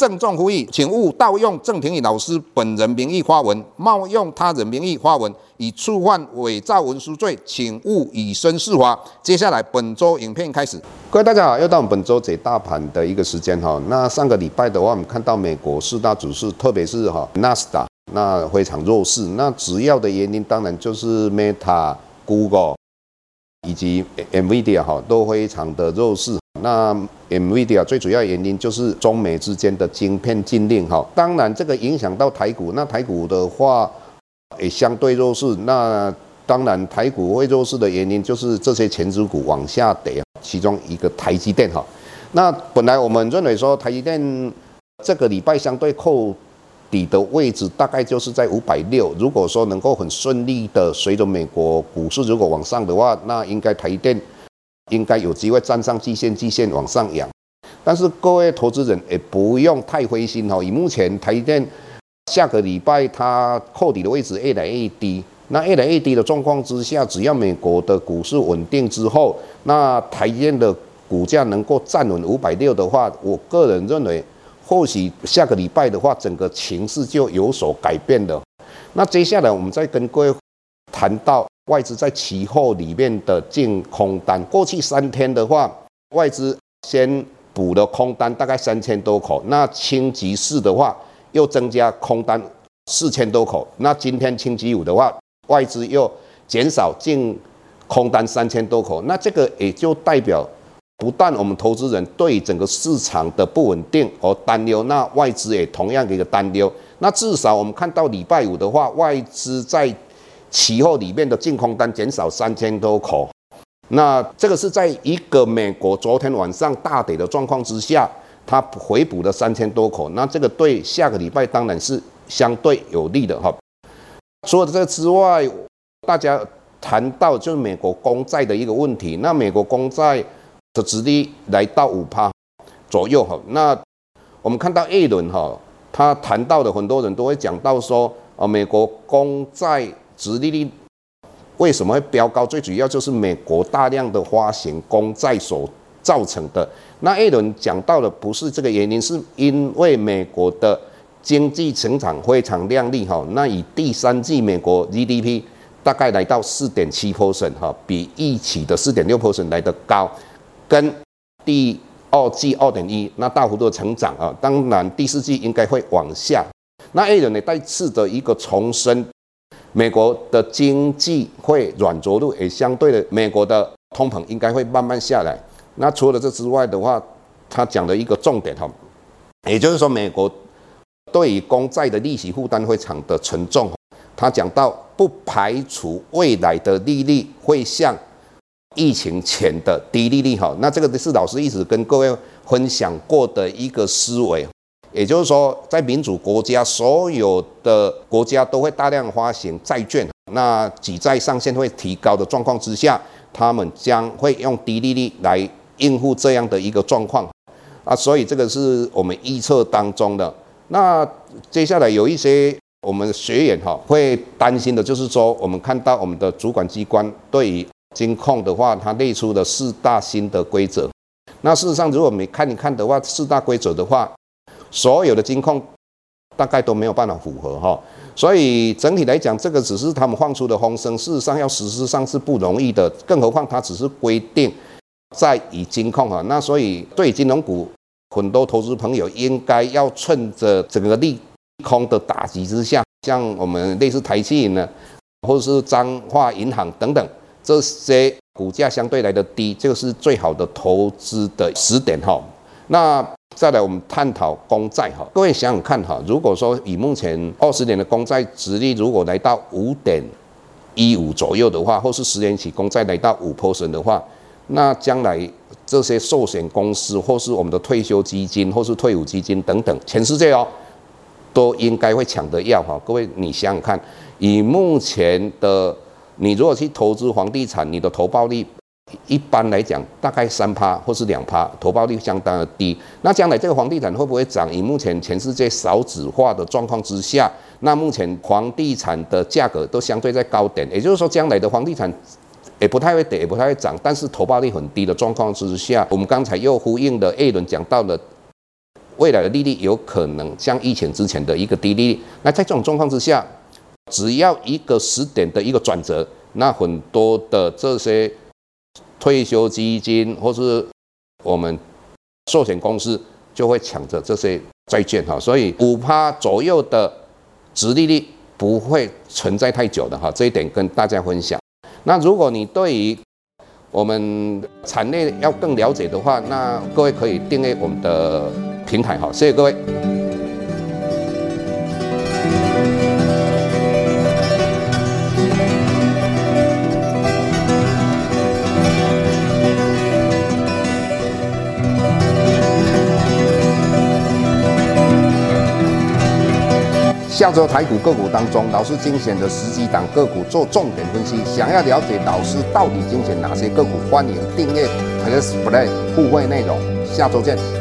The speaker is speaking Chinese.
郑重呼吁，请勿盗用郑庭宇老师本人名义发文，冒用他人名义发文，以触犯伪造文书罪，请勿以身试法。接下来本周影片开始，各位大家好，又到我们本周解大盘的一个时间哈。那上个礼拜的话，我们看到美国四大指数，特别是哈纳斯达，那非常弱势。那主要的原因当然就是 Meta、Google 以及 Nvidia 哈都非常的弱势。那 NVIDIA 最主要原因就是中美之间的晶片禁令哈，当然这个影响到台股，那台股的话也相对弱势。那当然台股会弱势的原因就是这些前值股往下跌，其中一个台积电哈。那本来我们认为说台积电这个礼拜相对扣底的位置大概就是在五百六，如果说能够很顺利的随着美国股市如果往上的话，那应该台积电。应该有机会站上季线，季线往上扬。但是各位投资人也不用太灰心哈。以目前台积电下个礼拜它扣底的位置越来越低，那越来越低的状况之下，只要美国的股市稳定之后，那台积电的股价能够站稳五百六的话，我个人认为，或许下个礼拜的话，整个情势就有所改变了。那接下来我们再跟各位谈到。外资在期货里面的净空单，过去三天的话，外资先补了空单大概三千多口，那星期四的话又增加空单四千多口，那今天星期五的话，外资又减少净空单三千多口，那这个也就代表，不但我们投资人对整个市场的不稳定而担忧，那外资也同样的一个担忧，那至少我们看到礼拜五的话，外资在期货里面的净空单减少三千多口，那这个是在一个美国昨天晚上大跌的状况之下，它回补了三千多口，那这个对下个礼拜当然是相对有利的哈。除了这之外，大家谈到就是美国公债的一个问题，那美国公债的殖利率来到五趴左右哈，那我们看到 A 轮哈，他谈到的很多人都会讲到说啊，美国公债。殖利率为什么会飙高？最主要就是美国大量的发行公债所造成的。那艾伦讲到的不是这个原因，是因为美国的经济成长非常亮丽哈。那以第三季美国 GDP 大概来到四点七 percent 哈，比预期的四点六 percent 来得高，跟第二季二点一那大幅度的成长啊。当然第四季应该会往下。那艾伦呢再次的一个重申。美国的经济会软着陆，也相对的，美国的通膨应该会慢慢下来。那除了这之外的话，他讲的一个重点哈，也就是说，美国对于公债的利息负担非常的沉重。他讲到，不排除未来的利率会像疫情前的低利率哈。那这个是老师一直跟各位分享过的一个思维。也就是说，在民主国家，所有的国家都会大量发行债券，那举债上限会提高的状况之下，他们将会用低利率来应付这样的一个状况啊，所以这个是我们预测当中的。那接下来有一些我们学员哈会担心的，就是说我们看到我们的主管机关对于金控的话，它列出的四大新的规则。那事实上，如果我们看一看的话，四大规则的话，所有的金控大概都没有办法符合哈，所以整体来讲，这个只是他们放出的风声，事实上要实施上是不容易的，更何况它只是规定在以金控哈，那所以对金融股很多投资朋友应该要趁着整个利空的打击之下，像我们类似台企呢，或者是彰化银行等等这些股价相对来的低，这个是最好的投资的时点哈，那。再来，我们探讨公债哈，各位想想看哈，如果说以目前二十年的公债殖利率如果来到五点一五左右的话，或是十年期公债来到五 percent 的话，那将来这些寿险公司或是我们的退休基金或是退伍基金等等，全世界哦，都应该会抢着要哈。各位，你想想看，以目前的，你如果去投资房地产，你的投报率。一般来讲，大概三趴或是两趴，投报率相当的低。那将来这个房地产会不会涨？以目前全世界少子化的状况之下，那目前房地产的价格都相对在高点，也就是说，将来的房地产也不太会跌，也不太会涨。但是投报率很低的状况之下，我们刚才又呼应了 A 轮讲到了未来的利率有可能像疫情之前的一个低利率。那在这种状况之下，只要一个时点的一个转折，那很多的这些。退休基金或是我们寿险公司就会抢着这些债券哈，所以五趴左右的殖利率不会存在太久的哈，这一点跟大家分享。那如果你对于我们产业要更了解的话，那各位可以订阅我们的平台哈，谢谢各位。下周台股个股当中，老师精选的十几档个股做重点分析。想要了解老师到底精选哪些个股，欢迎订阅 Plus Play 互惠内容。下周见。